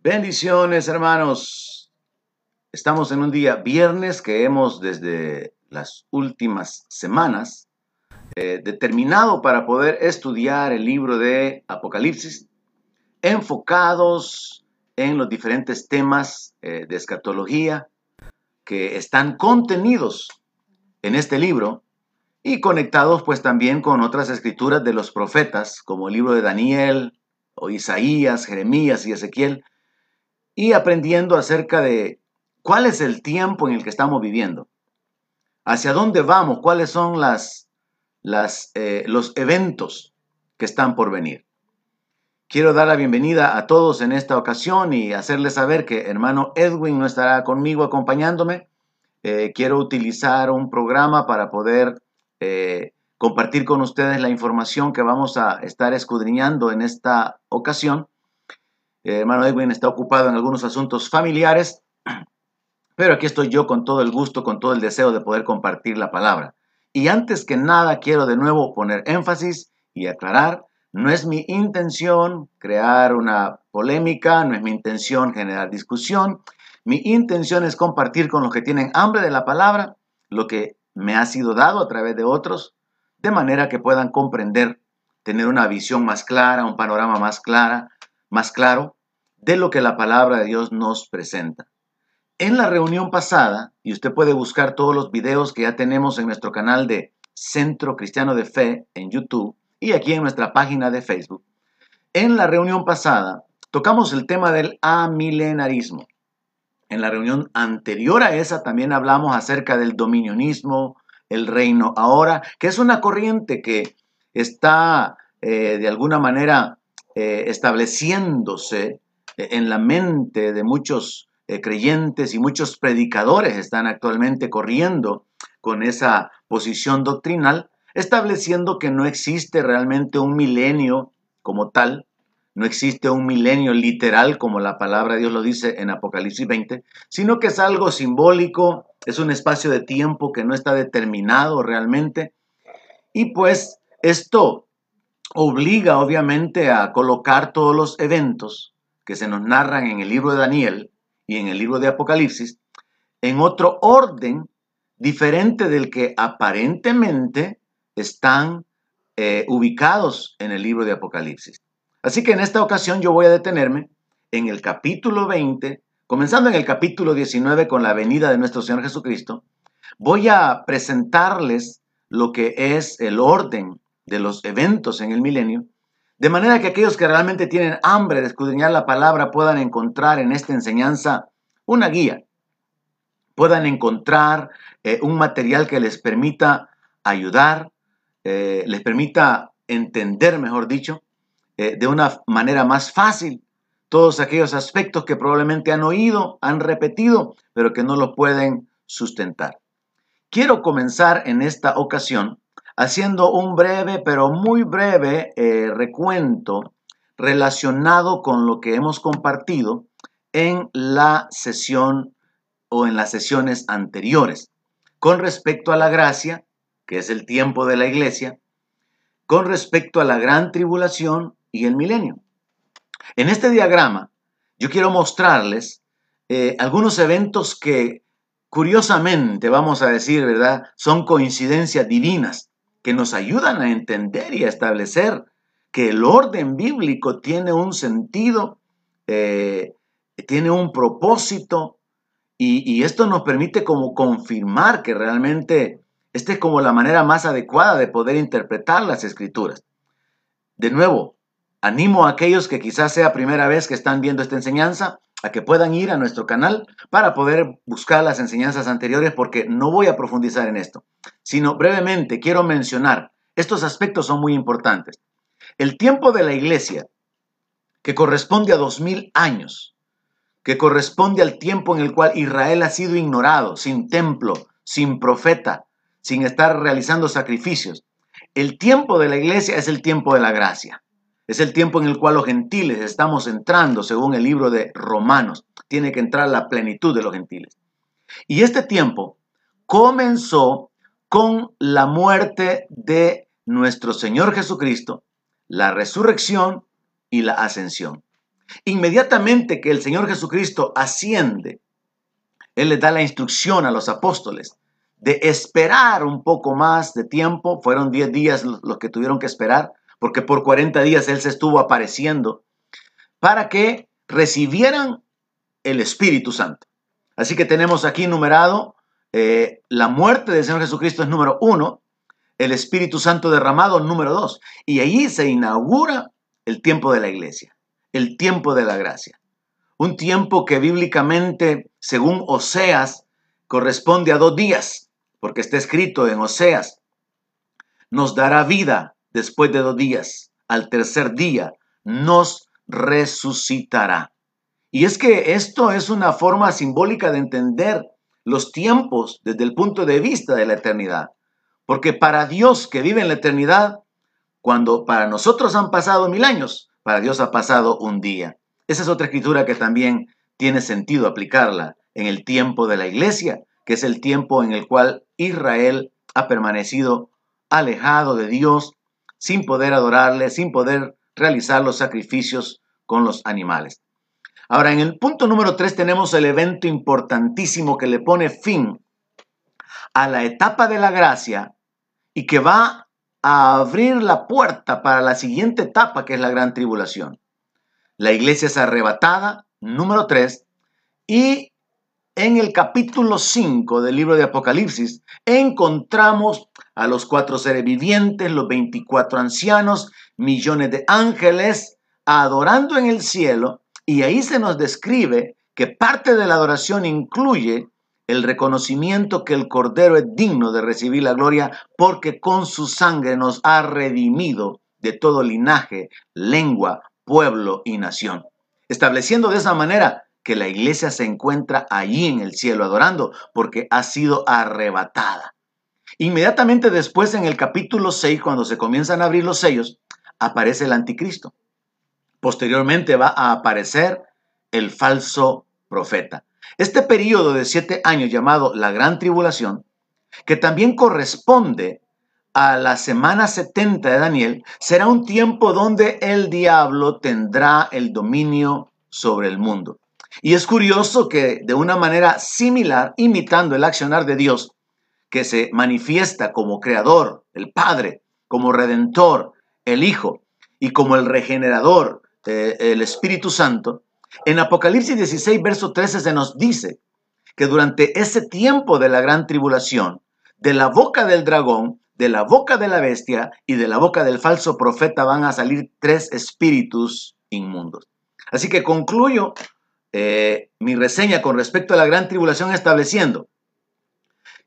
Bendiciones, hermanos. Estamos en un día viernes que hemos desde las últimas semanas eh, determinado para poder estudiar el libro de Apocalipsis, enfocados en los diferentes temas eh, de escatología que están contenidos en este libro y conectados pues también con otras escrituras de los profetas, como el libro de Daniel, o Isaías, Jeremías y Ezequiel, y aprendiendo acerca de cuál es el tiempo en el que estamos viviendo, hacia dónde vamos, cuáles son las, eh, los eventos que están por venir. Quiero dar la bienvenida a todos en esta ocasión y hacerles saber que hermano Edwin no estará conmigo acompañándome. Eh, quiero utilizar un programa para poder eh, compartir con ustedes la información que vamos a estar escudriñando en esta ocasión. Hermano Edwin está ocupado en algunos asuntos familiares, pero aquí estoy yo con todo el gusto, con todo el deseo de poder compartir la palabra. Y antes que nada quiero de nuevo poner énfasis y aclarar, no es mi intención crear una polémica, no es mi intención generar discusión, mi intención es compartir con los que tienen hambre de la palabra lo que me ha sido dado a través de otros, de manera que puedan comprender, tener una visión más clara, un panorama más clara, más claro de lo que la palabra de Dios nos presenta. En la reunión pasada, y usted puede buscar todos los videos que ya tenemos en nuestro canal de Centro Cristiano de Fe en YouTube y aquí en nuestra página de Facebook, en la reunión pasada tocamos el tema del amilenarismo. En la reunión anterior a esa también hablamos acerca del dominionismo, el reino ahora, que es una corriente que está eh, de alguna manera eh, estableciéndose en la mente de muchos eh, creyentes y muchos predicadores están actualmente corriendo con esa posición doctrinal, estableciendo que no existe realmente un milenio como tal, no existe un milenio literal como la palabra de Dios lo dice en Apocalipsis 20, sino que es algo simbólico, es un espacio de tiempo que no está determinado realmente. Y pues esto obliga obviamente a colocar todos los eventos que se nos narran en el libro de Daniel y en el libro de Apocalipsis en otro orden diferente del que aparentemente están eh, ubicados en el libro de Apocalipsis. Así que en esta ocasión yo voy a detenerme en el capítulo 20, comenzando en el capítulo 19 con la venida de nuestro Señor Jesucristo. Voy a presentarles lo que es el orden de los eventos en el milenio de manera que aquellos que realmente tienen hambre de escudriñar la palabra puedan encontrar en esta enseñanza una guía, puedan encontrar eh, un material que les permita ayudar, eh, les permita entender, mejor dicho, eh, de una manera más fácil todos aquellos aspectos que probablemente han oído, han repetido, pero que no lo pueden sustentar. Quiero comenzar en esta ocasión haciendo un breve, pero muy breve eh, recuento relacionado con lo que hemos compartido en la sesión o en las sesiones anteriores con respecto a la gracia, que es el tiempo de la iglesia, con respecto a la gran tribulación y el milenio. En este diagrama yo quiero mostrarles eh, algunos eventos que curiosamente, vamos a decir, ¿verdad? Son coincidencias divinas que nos ayudan a entender y a establecer que el orden bíblico tiene un sentido, eh, tiene un propósito, y, esto nos permite como confirmar que realmente esta es como la manera más adecuada de poder interpretar las escrituras. De nuevo, animo a aquellos que quizás sea primera vez que están viendo esta enseñanza a que puedan ir a nuestro canal para poder buscar las enseñanzas anteriores porque no voy a profundizar en esto sino brevemente quiero mencionar, estos aspectos son muy importantes. El tiempo de la iglesia, que corresponde a dos mil años, que corresponde al tiempo en el cual Israel ha sido ignorado, sin templo, sin profeta, sin estar realizando sacrificios. El tiempo de la iglesia es el tiempo de la gracia. Es el tiempo en el cual los gentiles estamos entrando, según el libro de Romanos. Tiene que entrar la plenitud de los gentiles. Y este tiempo comenzó con la muerte de nuestro Señor Jesucristo, la resurrección y la ascensión. Inmediatamente que el Señor Jesucristo asciende, Él les da la instrucción a los apóstoles de esperar un poco más de tiempo. Fueron 10 días los que tuvieron que esperar, porque por 40 días Él se estuvo apareciendo, para que recibieran el Espíritu Santo. Así que tenemos aquí numerado eh, la muerte del Señor Jesucristo es número uno, el Espíritu Santo derramado número dos. Y allí se inaugura el tiempo de la iglesia, el tiempo de la gracia. Un tiempo que bíblicamente, según Oseas, corresponde a dos días, porque está escrito en Oseas, nos dará vida después de dos días, al tercer día nos resucitará. Y es que esto es una forma simbólica de entender los tiempos desde el punto de vista de la eternidad. Porque para Dios que vive en la eternidad, cuando para nosotros han pasado mil años, para Dios ha pasado un día. Esa es otra escritura que también tiene sentido aplicarla en el tiempo de la iglesia, que es el tiempo en el cual Israel ha permanecido alejado de Dios, sin poder adorarle, sin poder realizar los sacrificios con los animales. Ahora, en el punto número 3 tenemos el evento importantísimo que le pone fin a la etapa de la gracia y que va a abrir la puerta para la siguiente etapa que es la gran tribulación. La iglesia es arrebatada, número 3, y en el capítulo 5 del libro de Apocalipsis encontramos a los cuatro seres vivientes, los 24 ancianos, millones de ángeles, adorando en el cielo y ahí se nos describe que parte de la adoración incluye el reconocimiento que el Cordero es digno de recibir la gloria porque con su sangre nos ha redimido de todo linaje, lengua, pueblo y nación. Estableciendo de esa manera que la iglesia se encuentra allí en el cielo adorando porque ha sido arrebatada. Inmediatamente después en el capítulo 6, cuando se comienzan a abrir los sellos, aparece el anticristo. Posteriormente va a aparecer el falso profeta. Este periodo de siete años llamado la Gran Tribulación, que también corresponde a la semana 70 de Daniel, será un tiempo donde el diablo tendrá el dominio sobre el mundo. Y es curioso que de una manera similar, imitando el accionar de Dios, que se manifiesta como creador, el Padre, como redentor, el Hijo, y como el regenerador, el Espíritu Santo, en Apocalipsis 16, verso 13 se nos dice que durante ese tiempo de la gran tribulación, de la boca del dragón, de la boca de la bestia y de la boca del falso profeta van a salir tres espíritus inmundos. Así que concluyo eh, mi reseña con respecto a la gran tribulación estableciendo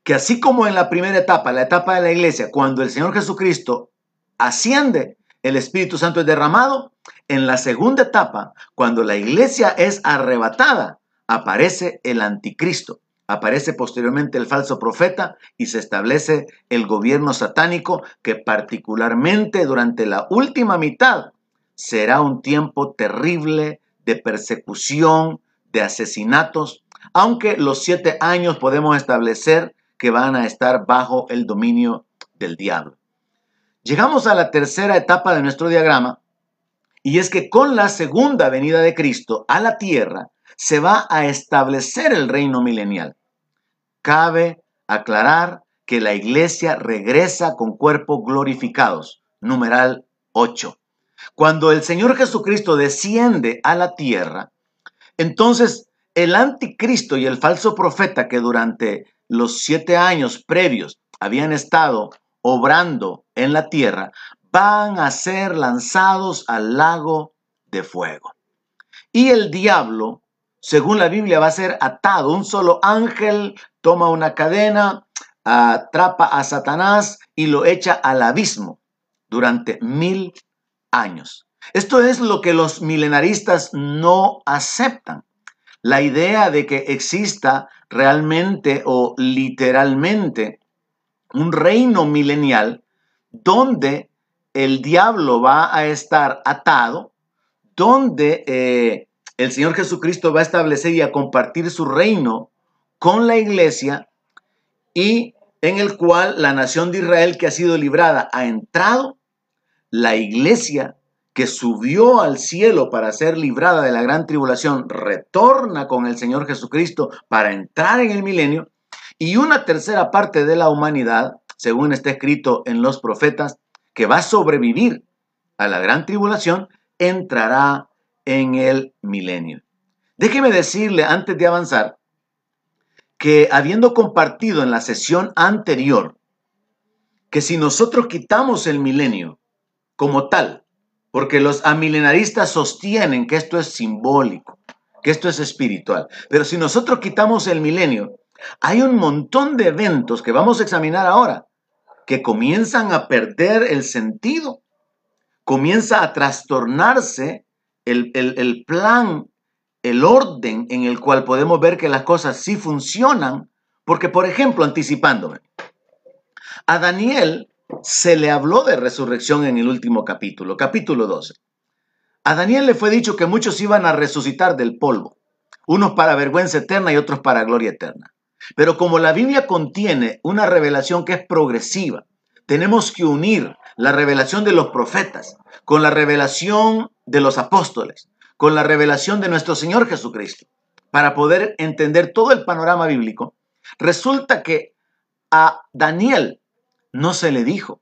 que así como en la primera etapa, la etapa de la iglesia, cuando el Señor Jesucristo asciende, el Espíritu Santo es derramado, en la segunda etapa, cuando la iglesia es arrebatada, aparece el anticristo, aparece posteriormente el falso profeta y se establece el gobierno satánico que particularmente durante la última mitad será un tiempo terrible de persecución, de asesinatos, aunque los siete años podemos establecer que van a estar bajo el dominio del diablo. Llegamos a la tercera etapa de nuestro diagrama y es que con la segunda venida de Cristo a la tierra se va a establecer el reino milenial. Cabe aclarar que la iglesia regresa con cuerpos glorificados. Numeral 8. Cuando el Señor Jesucristo desciende a la tierra, entonces el anticristo y el falso profeta que durante los siete años previos habían estado obrando en la tierra, van a ser lanzados al lago de fuego. Y el diablo, según la Biblia, va a ser atado. Un solo ángel toma una cadena, atrapa a Satanás y lo echa al abismo durante mil años. Esto es lo que los milenaristas no aceptan. La idea de que exista realmente o literalmente un reino milenial donde el diablo va a estar atado, donde eh, el Señor Jesucristo va a establecer y a compartir su reino con la iglesia y en el cual la nación de Israel que ha sido librada ha entrado, la iglesia que subió al cielo para ser librada de la gran tribulación, retorna con el Señor Jesucristo para entrar en el milenio, y una tercera parte de la humanidad, según está escrito en los profetas, que va a sobrevivir a la gran tribulación, entrará en el milenio. Déjeme decirle antes de avanzar que habiendo compartido en la sesión anterior que si nosotros quitamos el milenio como tal, porque los amilenaristas sostienen que esto es simbólico, que esto es espiritual, pero si nosotros quitamos el milenio, hay un montón de eventos que vamos a examinar ahora que comienzan a perder el sentido, comienza a trastornarse el, el plan, el orden en el cual podemos ver que las cosas sí funcionan, porque por ejemplo, anticipándome, a Daniel se le habló de resurrección en el último capítulo, capítulo 12. A Daniel le fue dicho que muchos iban a resucitar del polvo, unos para vergüenza eterna y otros para gloria eterna. Pero como la Biblia contiene una revelación que es progresiva, tenemos que unir la revelación de los profetas con la revelación de los apóstoles, con la revelación de nuestro Señor Jesucristo, para poder entender todo el panorama bíblico. Resulta que a Daniel no se le dijo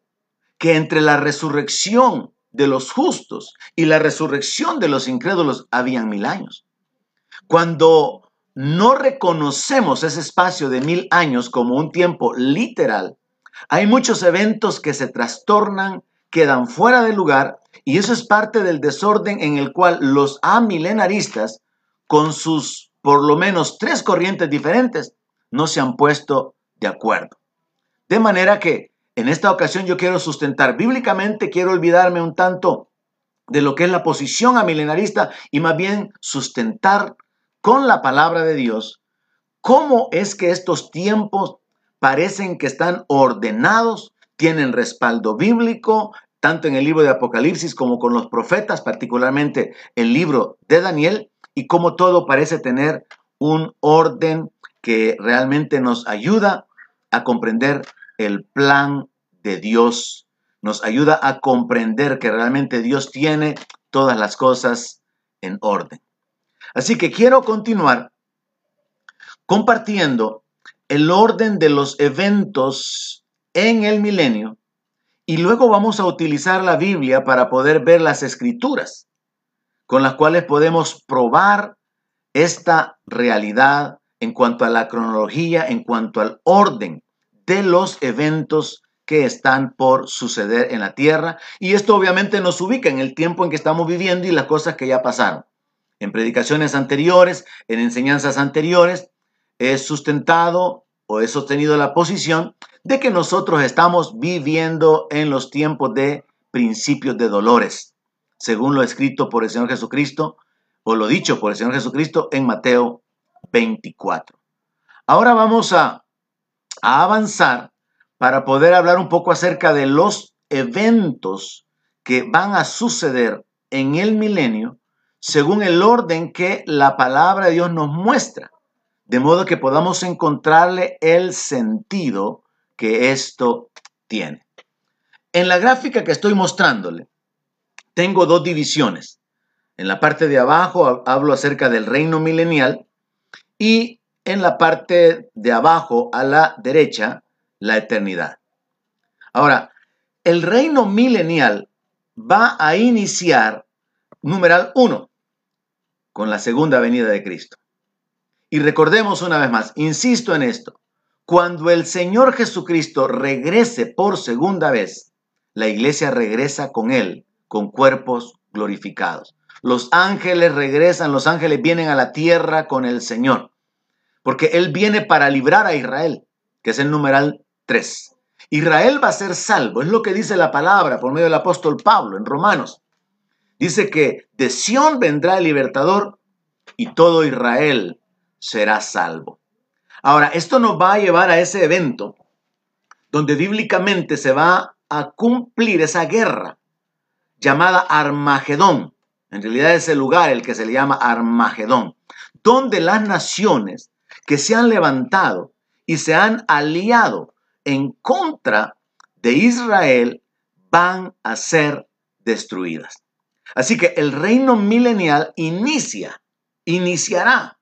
que entre la resurrección de los justos y la resurrección de los incrédulos habían mil años. Cuando no reconocemos ese espacio de mil años como un tiempo literal, hay muchos eventos que se trastornan, quedan fuera de lugar y eso es parte del desorden en el cual los amilenaristas, con sus por lo menos tres corrientes diferentes, no se han puesto de acuerdo. De manera que en esta ocasión yo quiero sustentar bíblicamente, quiero olvidarme un tanto de lo que es la posición amilenarista y más bien sustentar con la palabra de Dios cómo es que estos tiempos parecen que están ordenados, tienen respaldo bíblico, tanto en el libro de Apocalipsis como con los profetas, particularmente el libro de Daniel, y cómo todo parece tener un orden que realmente nos ayuda a comprender el plan de Dios. Nos ayuda a comprender que realmente Dios tiene todas las cosas en orden. Así que quiero continuar compartiendo el orden de los eventos en el milenio y luego vamos a utilizar la Biblia para poder ver las escrituras con las cuales podemos probar esta realidad en cuanto a la cronología, en cuanto al orden de los eventos que están por suceder en la tierra. Y esto obviamente nos ubica en el tiempo en que estamos viviendo y las cosas que ya pasaron. En predicaciones anteriores, en enseñanzas anteriores, he sustentado o he sostenido la posición de que nosotros estamos viviendo en los tiempos de principios de dolores, según lo escrito por el Señor Jesucristo o lo dicho por el Señor Jesucristo en Mateo 24. Ahora vamos a a avanzar para poder hablar un poco acerca de los eventos que van a suceder en el milenio según el orden que la palabra de Dios nos muestra, de modo que podamos encontrarle el sentido que esto tiene. En la gráfica que estoy mostrándole, tengo dos divisiones. En la parte de abajo hablo acerca del reino milenial y en la parte de abajo a la derecha la eternidad. Ahora, el reino milenial va a iniciar, numeral 1, con la segunda venida de Cristo. Y recordemos una vez más, insisto en esto, cuando el Señor Jesucristo regrese por segunda vez, la iglesia regresa con Él, con cuerpos glorificados. Los ángeles regresan, los ángeles vienen a la tierra con el Señor porque Él viene para librar a Israel, que es el numeral 3. Israel va a ser salvo, es lo que dice la palabra por medio del apóstol Pablo en Romanos. Dice que de Sión vendrá el libertador y todo Israel será salvo. Ahora, esto nos va a llevar a ese evento donde bíblicamente se va a cumplir esa guerra llamada Armagedón. En realidad es el lugar el que se le llama Armagedón, donde las naciones que se han levantado y se han aliado en contra de Israel van a ser destruidas. Así que el reino milenial inicia, iniciará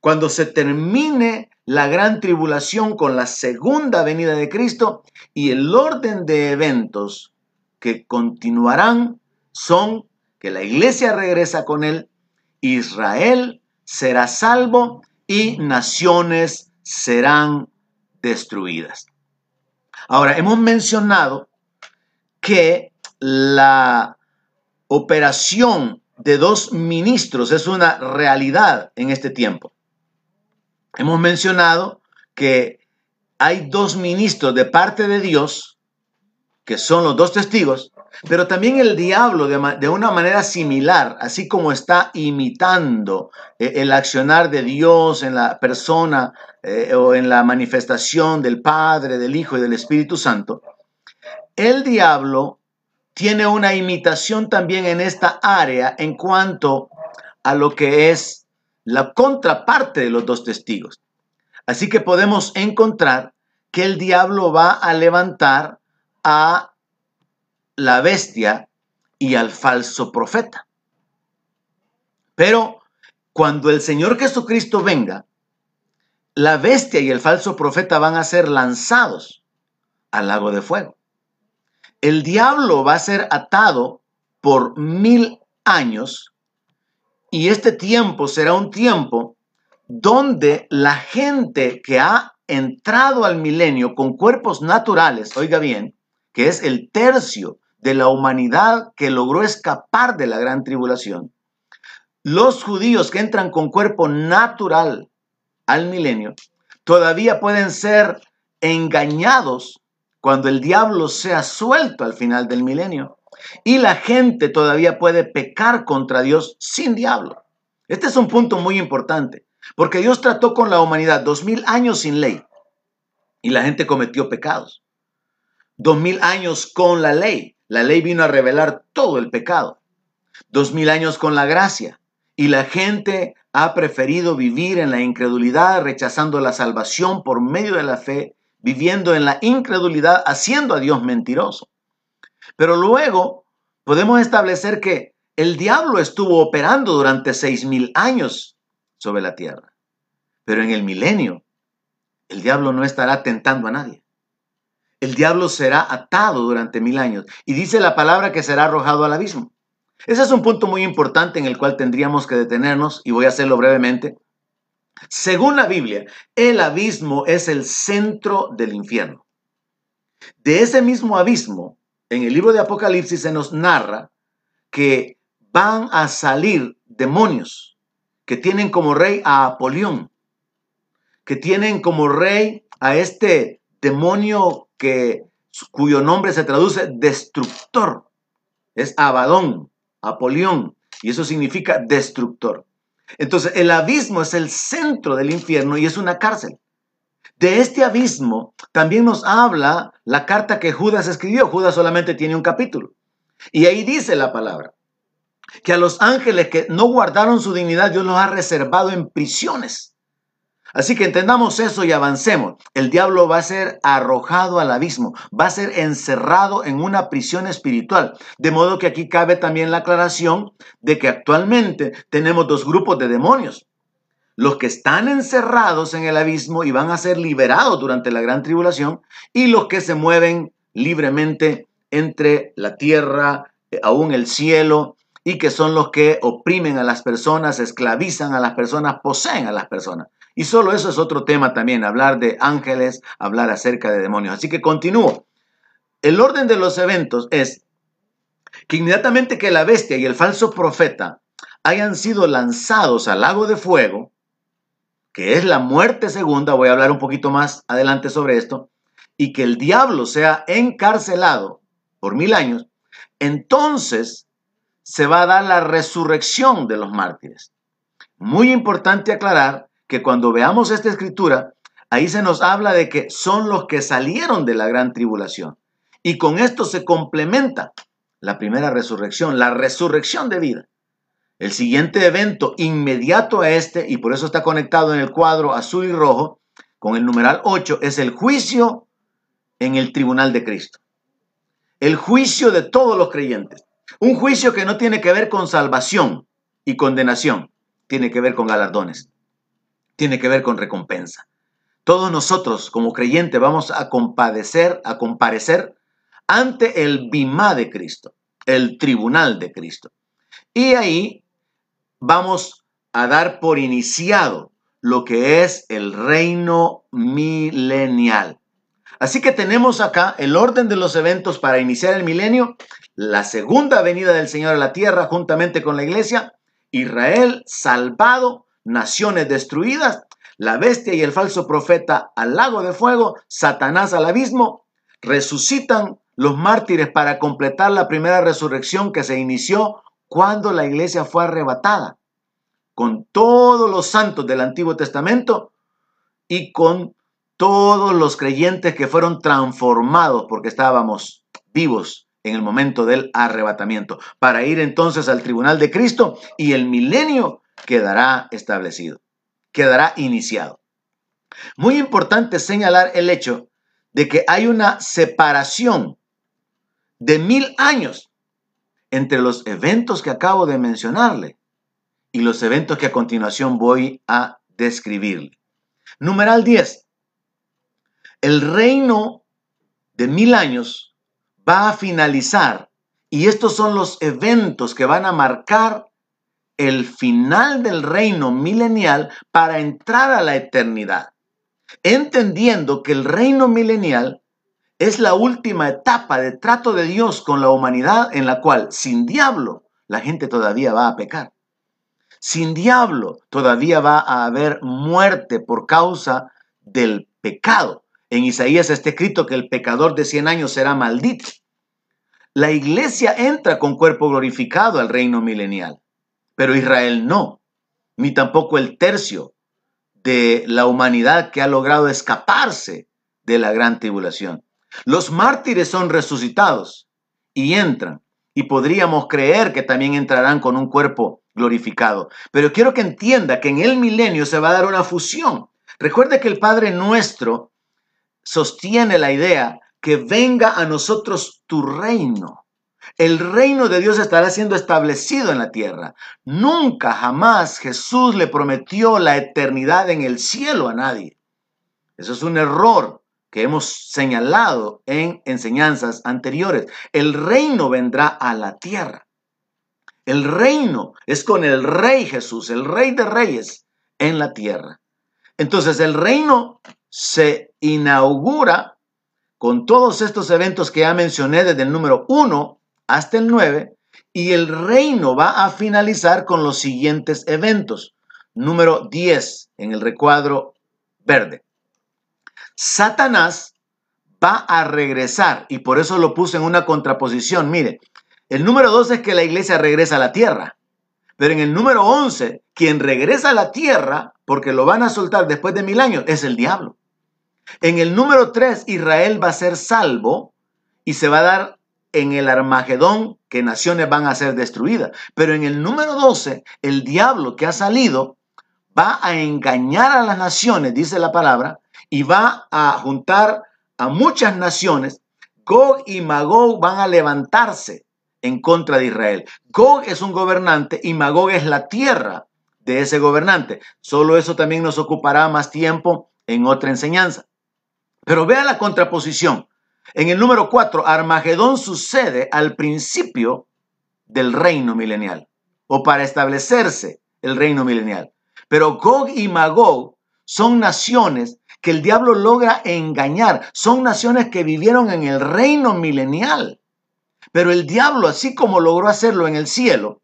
cuando se termine la gran tribulación con la segunda venida de Cristo y el orden de eventos que continuarán son que la iglesia regresa con él, Israel será salvo y naciones serán destruidas. Ahora, hemos mencionado que la operación de dos ministros es una realidad en este tiempo. Hemos mencionado que hay dos ministros de parte de Dios, que son los dos testigos, pero también el diablo de, una manera similar, así como está imitando eh, el accionar de Dios en la persona eh, o en la manifestación del Padre, del Hijo y del Espíritu Santo, el diablo tiene una imitación también en esta área en cuanto a lo que es la contraparte de los dos testigos. Así que podemos encontrar que el diablo va a levantar a la bestia y al falso profeta. Pero cuando el Señor Jesucristo venga, la bestia y el falso profeta van a ser lanzados al lago de fuego. El diablo va a ser atado por mil años y este tiempo será un tiempo donde la gente que ha entrado al milenio con cuerpos naturales, oiga bien, que es el tercio de la humanidad que logró escapar de la gran tribulación, los judíos que entran con cuerpo natural al milenio, todavía pueden ser engañados cuando el diablo sea suelto al final del milenio. Y la gente todavía puede pecar contra Dios sin diablo. Este es un punto muy importante, porque Dios trató con la humanidad dos mil años sin ley y la gente cometió pecados. Dos mil años con la ley. La ley vino a revelar todo el pecado. Dos mil años con la gracia. Y la gente ha preferido vivir en la incredulidad, rechazando la salvación por medio de la fe viviendo en la incredulidad, haciendo a Dios mentiroso. Pero luego podemos establecer que el diablo estuvo operando durante seis mil años sobre la tierra. Pero en el milenio, el diablo no estará tentando a nadie. El diablo será atado durante mil años. Y dice la palabra que será arrojado al abismo. Ese es un punto muy importante en el cual tendríamos que detenernos y voy a hacerlo brevemente. Según la Biblia, el abismo es el centro del infierno. De ese mismo abismo, en el libro de Apocalipsis se nos narra que van a salir demonios que tienen como rey a Apolión, que tienen como rey a este demonio cuyo nombre se traduce destructor. Es Abadón, Apolión, y eso significa destructor. Entonces, el abismo es el centro del infierno y es una cárcel. De este abismo también nos habla la carta que Judas escribió. Judas solamente tiene un capítulo. Y ahí dice la palabra, que a los ángeles que no guardaron su dignidad, Dios los ha reservado en prisiones Así que entendamos eso y avancemos. El diablo va a ser arrojado al abismo, va a ser encerrado en una prisión espiritual. De modo que aquí cabe también la aclaración de que actualmente tenemos dos grupos de demonios. Los que están encerrados en el abismo y van a ser liberados durante la gran tribulación y los que se mueven libremente entre la tierra, eh, aún el cielo, y que son los que oprimen a las personas, esclavizan a las personas, poseen a las personas. Y solo eso es otro tema también, hablar de ángeles, hablar acerca de demonios. Así que continúo. El orden de los eventos es que inmediatamente que la bestia y el falso profeta hayan sido lanzados al lago de fuego, que es la muerte segunda, voy a hablar un poquito más adelante sobre esto, y que el diablo sea encarcelado por mil años, entonces se va a dar la resurrección de los mártires. Muy importante aclarar que cuando veamos esta escritura, ahí se nos habla de que son los que salieron de la gran tribulación. Y con esto se complementa la primera resurrección, la resurrección de vida. El siguiente evento inmediato a este, y por eso está conectado en el cuadro azul y rojo, con el numeral 8, es el juicio en el tribunal de Cristo. El juicio de todos los creyentes. Un juicio que no tiene que ver con salvación y condenación, tiene que ver con galardones, tiene que ver con recompensa. Todos nosotros como creyentes vamos a compadecer, a comparecer ante el bimá de Cristo, el tribunal de Cristo. Y ahí vamos a dar por iniciado lo que es el reino milenial. Así que tenemos acá el orden de los eventos para iniciar el milenio, la segunda venida del Señor a la tierra juntamente con la iglesia, Israel salvado, naciones destruidas, la bestia y el falso profeta al lago de fuego, Satanás al abismo, resucitan los mártires para completar la primera resurrección que se inició cuando la iglesia fue arrebatada, con todos los santos del Antiguo Testamento y con todos los creyentes que fueron transformados porque estábamos vivos en el momento del arrebatamiento, para ir entonces al tribunal de Cristo y el milenio quedará establecido, quedará iniciado. Muy importante señalar el hecho de que hay una separación de mil años entre los eventos que acabo de mencionarle y los eventos que a continuación voy a describirle. Numeral 10. El reino de mil años va a finalizar y estos son los eventos que van a marcar el final del reino milenial para entrar a la eternidad, entendiendo que el reino milenial es la última etapa de trato de Dios con la humanidad en la cual sin diablo la gente todavía va a pecar. Sin diablo todavía va a haber muerte por causa del pecado. En Isaías está escrito que el pecador de 100 años será maldito. La iglesia entra con cuerpo glorificado al reino milenial, pero Israel no, ni tampoco el tercio de la humanidad que ha logrado escaparse de la gran tribulación. Los mártires son resucitados y entran. Y podríamos creer que también entrarán con un cuerpo glorificado. Pero quiero que entienda que en el milenio se va a dar una fusión. Recuerde que el Padre nuestro sostiene la idea que venga a nosotros tu reino. El reino de Dios estará siendo establecido en la tierra. Nunca, jamás Jesús le prometió la eternidad en el cielo a nadie. Eso es un error que hemos señalado en enseñanzas anteriores. El reino vendrá a la tierra. El reino es con el rey Jesús, el rey de reyes en la tierra. Entonces el reino se inaugura con todos estos eventos que ya mencioné desde el número 1 hasta el 9 y el reino va a finalizar con los siguientes eventos. Número 10 en el recuadro verde. Satanás va a regresar y por eso lo puse en una contraposición. Mire, el número 12 es que la iglesia regresa a la tierra, pero en el número 11, quien regresa a la tierra, porque lo van a soltar después de mil años, es el diablo. En el número 3, Israel va a ser salvo y se va a dar en el Armagedón que naciones van a ser destruidas. Pero en el número 12, el diablo que ha salido va a engañar a las naciones, dice la palabra, y va a juntar a muchas naciones. Gog y Magog van a levantarse en contra de Israel. Gog es un gobernante y Magog es la tierra de ese gobernante. Solo eso también nos ocupará más tiempo en otra enseñanza. Pero vea la contraposición. En el número 4, Armagedón sucede al principio del reino milenial o para establecerse el reino milenial. Pero Gog y Magog son naciones que el diablo logra engañar. Son naciones que vivieron en el reino milenial. Pero el diablo, así como logró hacerlo en el cielo,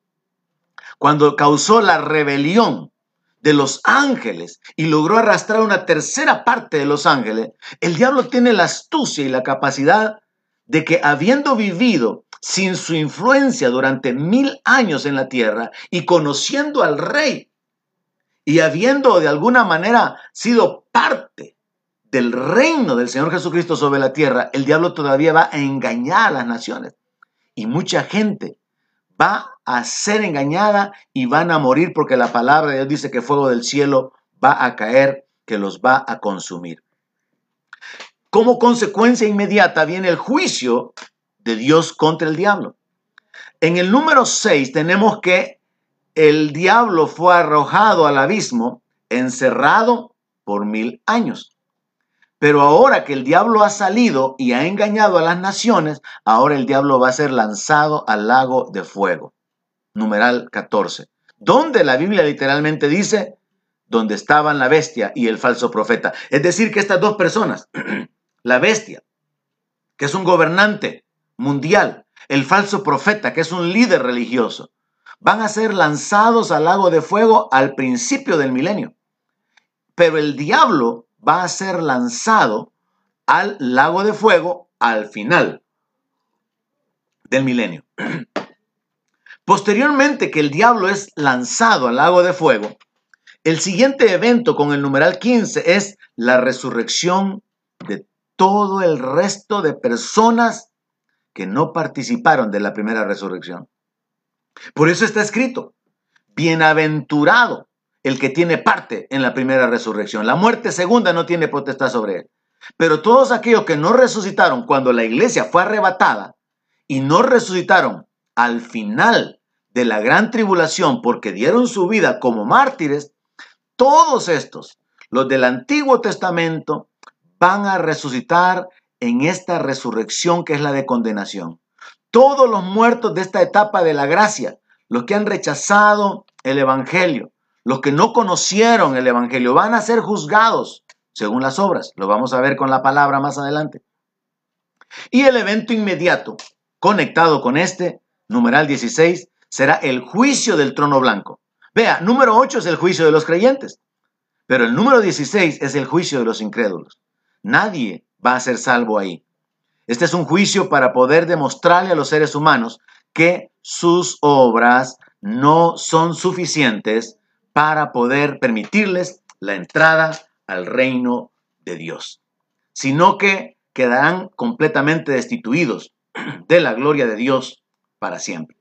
cuando causó la rebelión de los ángeles y logró arrastrar una tercera parte de los ángeles, el diablo tiene la astucia y la capacidad de que habiendo vivido sin su influencia durante mil años en la tierra y conociendo al rey y habiendo de alguna manera sido parte del reino del Señor Jesucristo sobre la tierra, el diablo todavía va a engañar a las naciones. Y mucha gente va a ser engañada y van a morir porque la palabra de Dios dice que fuego del cielo va a caer, que los va a consumir. Como consecuencia inmediata viene el juicio de Dios contra el diablo. En el número 6 tenemos que el diablo fue arrojado al abismo, encerrado por mil años. Pero ahora que el diablo ha salido y ha engañado a las naciones, ahora el diablo va a ser lanzado al lago de fuego. Numeral 14. Donde la Biblia literalmente dice, donde estaban la bestia y el falso profeta. Es decir, que estas dos personas, la bestia, que es un gobernante mundial, el falso profeta, que es un líder religioso, van a ser lanzados al lago de fuego al principio del milenio. Pero el diablo va a ser lanzado al lago de fuego al final del milenio. Posteriormente que el diablo es lanzado al lago de fuego, el siguiente evento con el numeral 15 es la resurrección de todo el resto de personas que no participaron de la primera resurrección. Por eso está escrito, bienaventurado el que tiene parte en la primera resurrección. La muerte segunda no tiene potestad sobre él. Pero todos aquellos que no resucitaron cuando la iglesia fue arrebatada y no resucitaron al final de la gran tribulación porque dieron su vida como mártires, todos estos, los del Antiguo Testamento, van a resucitar en esta resurrección que es la de condenación. Todos los muertos de esta etapa de la gracia, los que han rechazado el Evangelio, los que no conocieron el Evangelio, van a ser juzgados según las obras. Lo vamos a ver con la palabra más adelante. Y el evento inmediato, conectado con este, numeral 16, será el juicio del trono blanco. Vea, número 8 es el juicio de los creyentes, pero el número 16 es el juicio de los incrédulos. Nadie va a ser salvo ahí. Este es un juicio para poder demostrarle a los seres humanos que sus obras no son suficientes para poder permitirles la entrada al reino de Dios, sino que quedarán completamente destituidos de la gloria de Dios para siempre.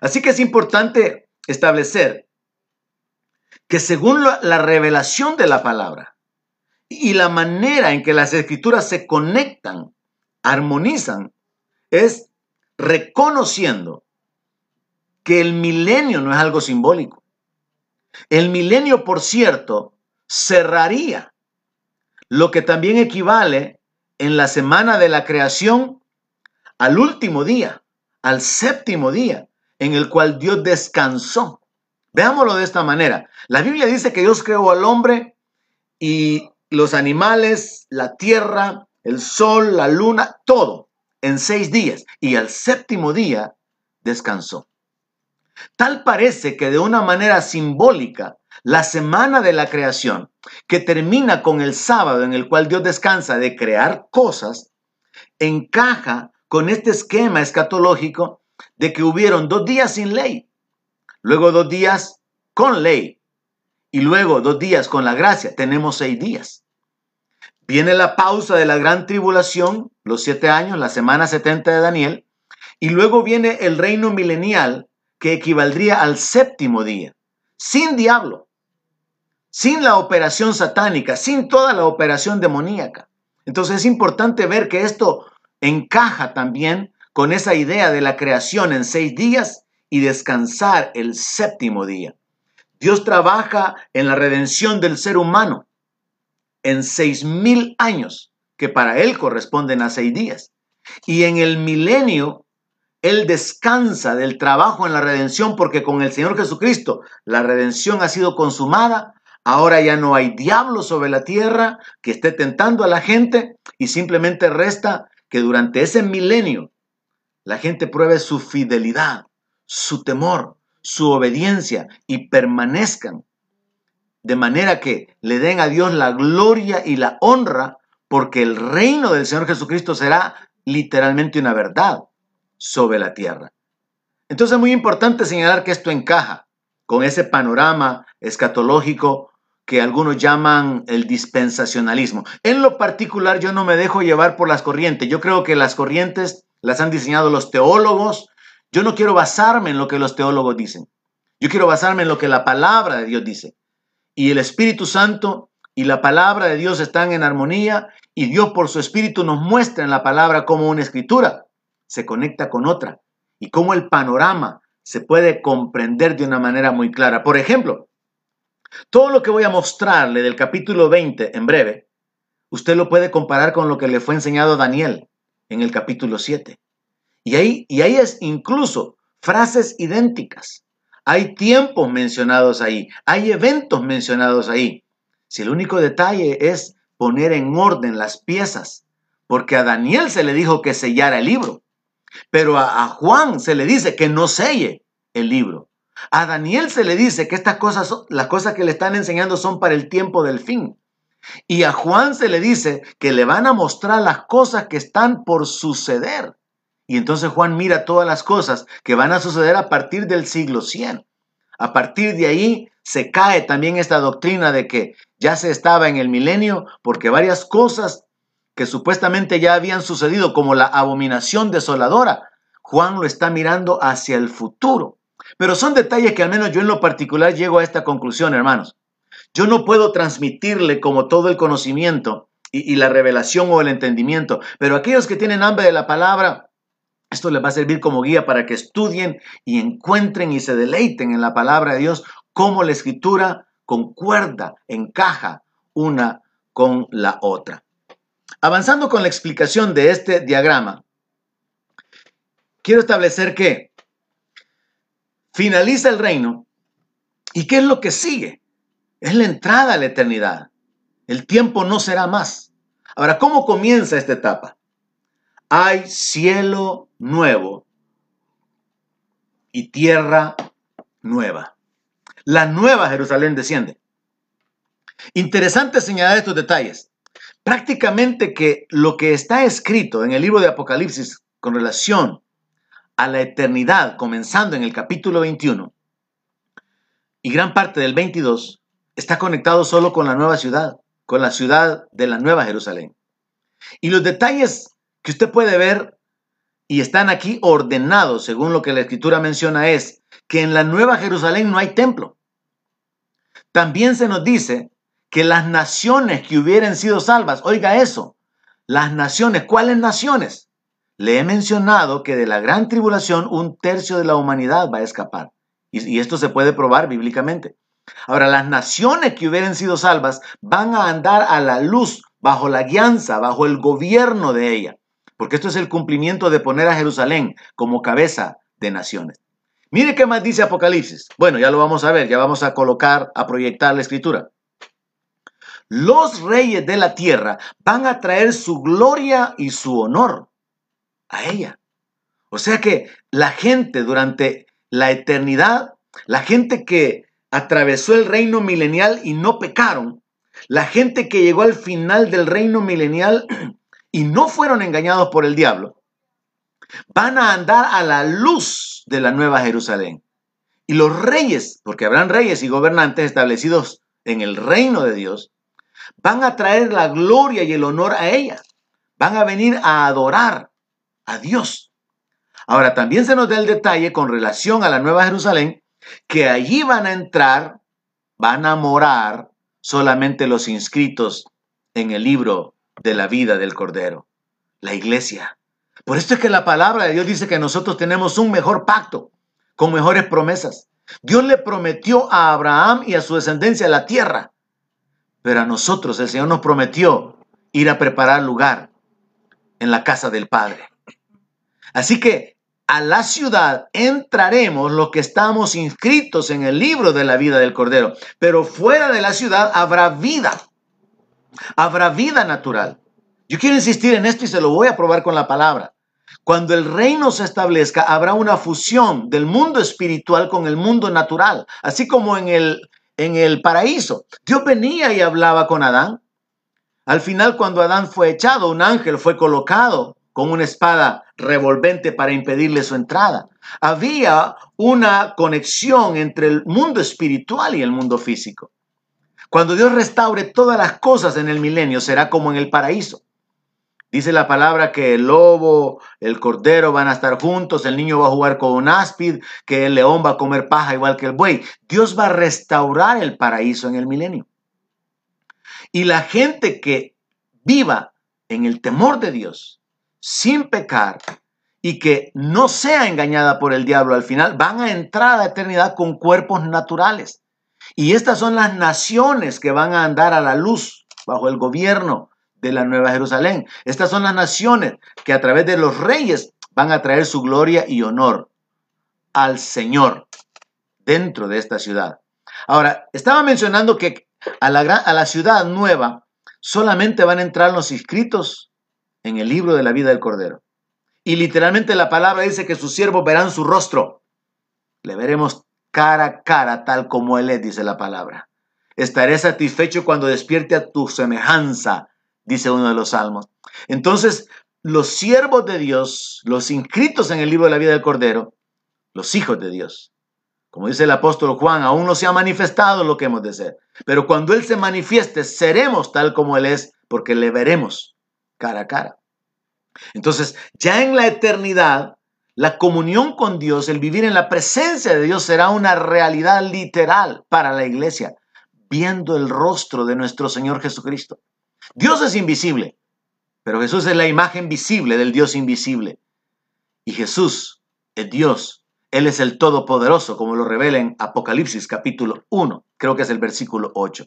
Así que es importante establecer que según la revelación de la palabra y la manera en que las escrituras se conectan, armonizan, es reconociendo que el milenio no es algo simbólico. El milenio, por cierto, cerraría lo que también equivale en la semana de la creación al último día, al séptimo día, en el cual Dios descansó. Veámoslo de esta manera. La Biblia dice que Dios creó al hombre y los animales, la tierra, el sol, la luna, todo en seis días. Y al séptimo día descansó. Tal parece que de una manera simbólica, la semana de la creación, que termina con el sábado en el cual Dios descansa de crear cosas, encaja con este esquema escatológico de que hubieron dos días sin ley, luego dos días con ley y luego dos días con la gracia. Tenemos seis días. Viene la pausa de la gran tribulación, los siete años, la semana 70 de Daniel, y luego viene el reino milenial que equivaldría al séptimo día, sin diablo, sin la operación satánica, sin toda la operación demoníaca. Entonces es importante ver que esto encaja también con esa idea de la creación en seis días y descansar el séptimo día. Dios trabaja en la redención del ser humano en seis mil años, que para Él corresponden a seis días. Y en el milenio, Él descansa del trabajo en la redención porque con el Señor Jesucristo la redención ha sido consumada. Ahora ya no hay diablo sobre la tierra que esté tentando a la gente y simplemente resta que durante ese milenio la gente pruebe su fidelidad, su temor, su obediencia y permanezcan de manera que le den a Dios la gloria y la honra, porque el reino del Señor Jesucristo será literalmente una verdad sobre la tierra. Entonces es muy importante señalar que esto encaja con ese panorama escatológico que algunos llaman el dispensacionalismo. En lo particular yo no me dejo llevar por las corrientes. Yo creo que las corrientes las han diseñado los teólogos. Yo no quiero basarme en lo que los teólogos dicen. Yo quiero basarme en lo que la palabra de Dios dice. Y el Espíritu Santo y la palabra de Dios están en armonía y Dios por su Espíritu nos muestra en la palabra como una escritura se conecta con otra y cómo el panorama se puede comprender de una manera muy clara. Por ejemplo, todo lo que voy a mostrarle del capítulo 20 en breve, usted lo puede comparar con lo que le fue enseñado a Daniel en el capítulo 7. Y ahí, y ahí es incluso frases idénticas. Hay tiempos mencionados ahí, hay eventos mencionados ahí. Si el único detalle es poner en orden las piezas, porque a Daniel se le dijo que sellara el libro, pero a, Juan se le dice que no selle el libro. A Daniel se le dice que estas cosas, las cosas que le están enseñando son para el tiempo del fin. Y a Juan se le dice que le van a mostrar las cosas que están por suceder. Y entonces Juan mira todas las cosas que van a suceder a partir del siglo 100. A partir de ahí se cae también esta doctrina de que ya se estaba en el milenio porque varias cosas que supuestamente ya habían sucedido, como la abominación desoladora, Juan lo está mirando hacia el futuro. Pero son detalles que al menos yo en lo particular llego a esta conclusión, hermanos. Yo no puedo transmitirle como todo el conocimiento y, la revelación o el entendimiento, pero aquellos que tienen hambre de la palabra, esto les va a servir como guía para que estudien y encuentren y se deleiten en la palabra de Dios, cómo la escritura concuerda, encaja una con la otra. Avanzando con la explicación de este diagrama, quiero establecer que finaliza el reino y qué es lo que sigue. Es la entrada a la eternidad. El tiempo no será más. Ahora, ¿cómo comienza esta etapa? Hay cielo nuevo y tierra nueva. La nueva Jerusalén desciende. Interesante señalar estos detalles. Prácticamente que lo que está escrito en el libro de Apocalipsis con relación a la eternidad, comenzando en el capítulo 21 y gran parte del 22, está conectado solo con la nueva ciudad, con la ciudad de la nueva Jerusalén. Y los detalles que usted puede ver y están aquí ordenados según lo que la escritura menciona es que en la nueva Jerusalén no hay templo. También se nos dice que las naciones que hubieran sido salvas, oiga eso, las naciones, ¿cuáles naciones? Le he mencionado que de la gran tribulación un tercio de la humanidad va a escapar. Y, esto se puede probar bíblicamente. Ahora, las naciones que hubieran sido salvas van a andar a la luz, bajo la guianza, bajo el gobierno de ella, porque esto es el cumplimiento de poner a Jerusalén como cabeza de naciones. Mire qué más dice Apocalipsis. Bueno, ya lo vamos a ver, ya vamos a colocar, a proyectar la escritura. Los reyes de la tierra van a traer su gloria y su honor a ella. O sea que la gente durante la eternidad, la gente que atravesó el reino milenial y no pecaron, la gente que llegó al final del reino milenial y no fueron engañados por el diablo, van a andar a la luz de la nueva Jerusalén. Y los reyes, porque habrán reyes y gobernantes establecidos en el reino de Dios, van a traer la gloria y el honor a ella. Van a venir a adorar a Dios. Ahora, también se nos da el detalle con relación a la Nueva Jerusalén, que allí van a entrar, van a morar solamente los inscritos en el libro de la vida del Cordero, la iglesia. Por esto es que la palabra de Dios dice que nosotros tenemos un mejor pacto, con mejores promesas. Dios le prometió a Abraham y a su descendencia la tierra, pero a nosotros el Señor nos prometió ir a preparar lugar en la casa del Padre. Así que a la ciudad entraremos los que estamos inscritos en el libro de la vida del Cordero, pero fuera de la ciudad habrá vida, habrá vida natural. Yo quiero insistir en esto y se lo voy a probar con la palabra. Cuando el reino se establezca, habrá una fusión del mundo espiritual con el mundo natural, así como en el, en el paraíso. Dios venía y hablaba con Adán. Al final, cuando Adán fue echado, un ángel fue colocado con una espada revolvente para impedirle su entrada. Había una conexión entre el mundo espiritual y el mundo físico. Cuando Dios restaure todas las cosas en el milenio, será como en el paraíso. Dice la palabra que el lobo, el cordero van a estar juntos, el niño va a jugar con un áspid, que el león va a comer paja igual que el buey. Dios va a restaurar el paraíso en el milenio. Y la gente que viva en el temor de Dios, sin pecar y que no sea engañada por el diablo al final, van a entrar a la eternidad con cuerpos naturales. Y estas son las naciones que van a andar a la luz bajo el gobierno de la Nueva Jerusalén. Estas son las naciones que a través de los reyes van a traer su gloria y honor al Señor dentro de esta ciudad. Ahora, estaba mencionando que a la, a la ciudad nueva solamente van a entrar los inscritos en el libro de la vida del Cordero. Y literalmente la palabra dice que sus siervos verán su rostro. Le veremos cara a cara, tal como Él es, dice la palabra. Estaré satisfecho cuando despierte a tu semejanza, dice uno de los salmos. Entonces, los siervos de Dios, los inscritos en el libro de la vida del Cordero, los hijos de Dios, como dice el apóstol Juan, aún no se ha manifestado lo que hemos de ser. Pero cuando Él se manifieste, seremos tal como Él es, porque le veremos cara a cara. Entonces, ya en la eternidad, la comunión con Dios, el vivir en la presencia de Dios será una realidad literal para la iglesia, viendo el rostro de nuestro Señor Jesucristo. Dios es invisible, pero Jesús es la imagen visible del Dios invisible. Y Jesús es Dios. Él es el Todopoderoso, como lo revela en Apocalipsis capítulo 1, creo que es el versículo 8.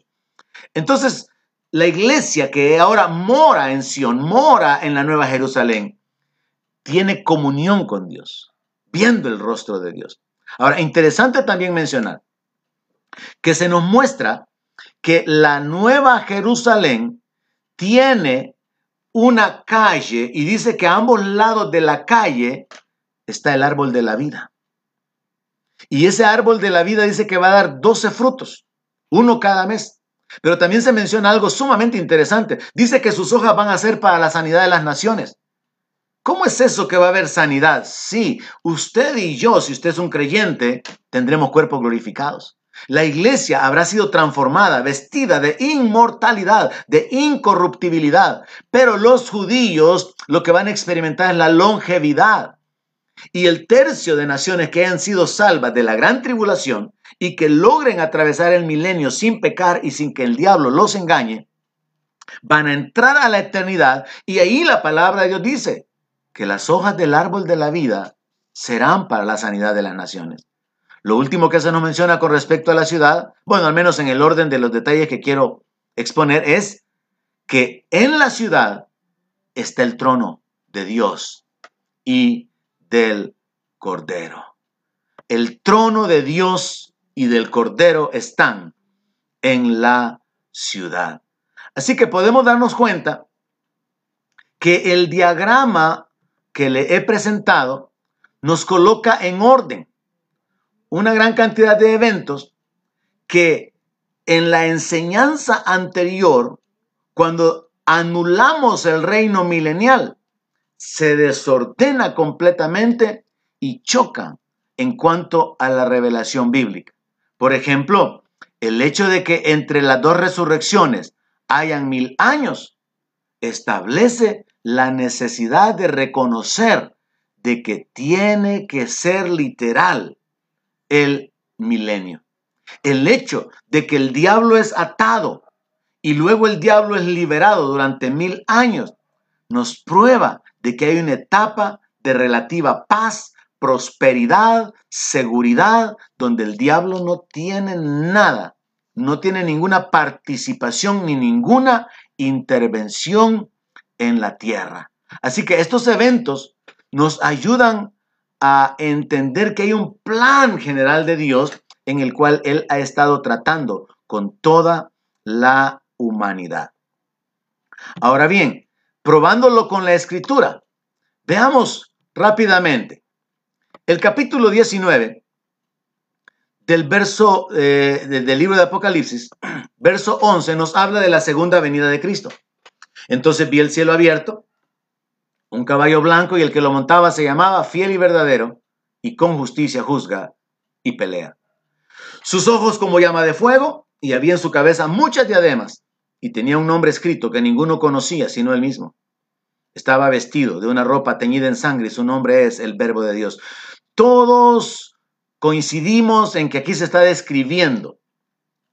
Entonces, la iglesia que ahora mora en Sión, mora en la Nueva Jerusalén, tiene comunión con Dios, viendo el rostro de Dios. Ahora, interesante también mencionar que se nos muestra que la nueva Jerusalén tiene una calle y dice que a ambos lados de la calle está el árbol de la vida. Y ese árbol de la vida dice que va a dar 12 frutos, uno cada mes. Pero también se menciona algo sumamente interesante. Dice que sus hojas van a ser para la sanidad de las naciones. ¿Cómo es eso que va a haber sanidad? Sí, usted y yo, si usted es un creyente, tendremos cuerpos glorificados. La iglesia habrá sido transformada, vestida de inmortalidad, de incorruptibilidad. Pero los judíos lo que van a experimentar es la longevidad. Y el tercio de naciones que hayan sido salvas de la gran tribulación y que logren atravesar el milenio sin pecar y sin que el diablo los engañe, van a entrar a la eternidad. Y ahí la palabra de Dios dice, que las hojas del árbol de la vida serán para la sanidad de las naciones. Lo último que se nos menciona con respecto a la ciudad, bueno, al menos en el orden de los detalles que quiero exponer, es que en la ciudad está el trono de Dios y del Cordero. El trono de Dios y del Cordero están en la ciudad. Así que podemos darnos cuenta que el diagrama que le he presentado nos coloca en orden una gran cantidad de eventos que en la enseñanza anterior, cuando anulamos el reino milenial, se desordena completamente y choca en cuanto a la revelación bíblica. Por ejemplo, el hecho de que entre las dos resurrecciones hayan mil años establece la necesidad de reconocer de que tiene que ser literal el milenio. El hecho de que el diablo es atado y luego el diablo es liberado durante mil años nos prueba de que hay una etapa de relativa paz, prosperidad, seguridad, donde el diablo no tiene nada, no tiene ninguna participación ni ninguna intervención en la tierra. Así que estos eventos nos ayudan a entender que hay un plan general de Dios en el cual Él ha estado tratando con toda la humanidad. Ahora bien, probándolo con la escritura, veamos rápidamente. El capítulo 19 del verso eh, del libro de Apocalipsis, verso 11, nos habla de la segunda venida de Cristo. Entonces vi el cielo abierto, un caballo blanco y el que lo montaba se llamaba fiel y verdadero, y con justicia juzga y pelea. Sus ojos como llama de fuego, y había en su cabeza muchas diademas, y tenía un nombre escrito que ninguno conocía sino él mismo. Estaba vestido de una ropa teñida en sangre y su nombre es el Verbo de Dios. Todos coincidimos en que aquí se está describiendo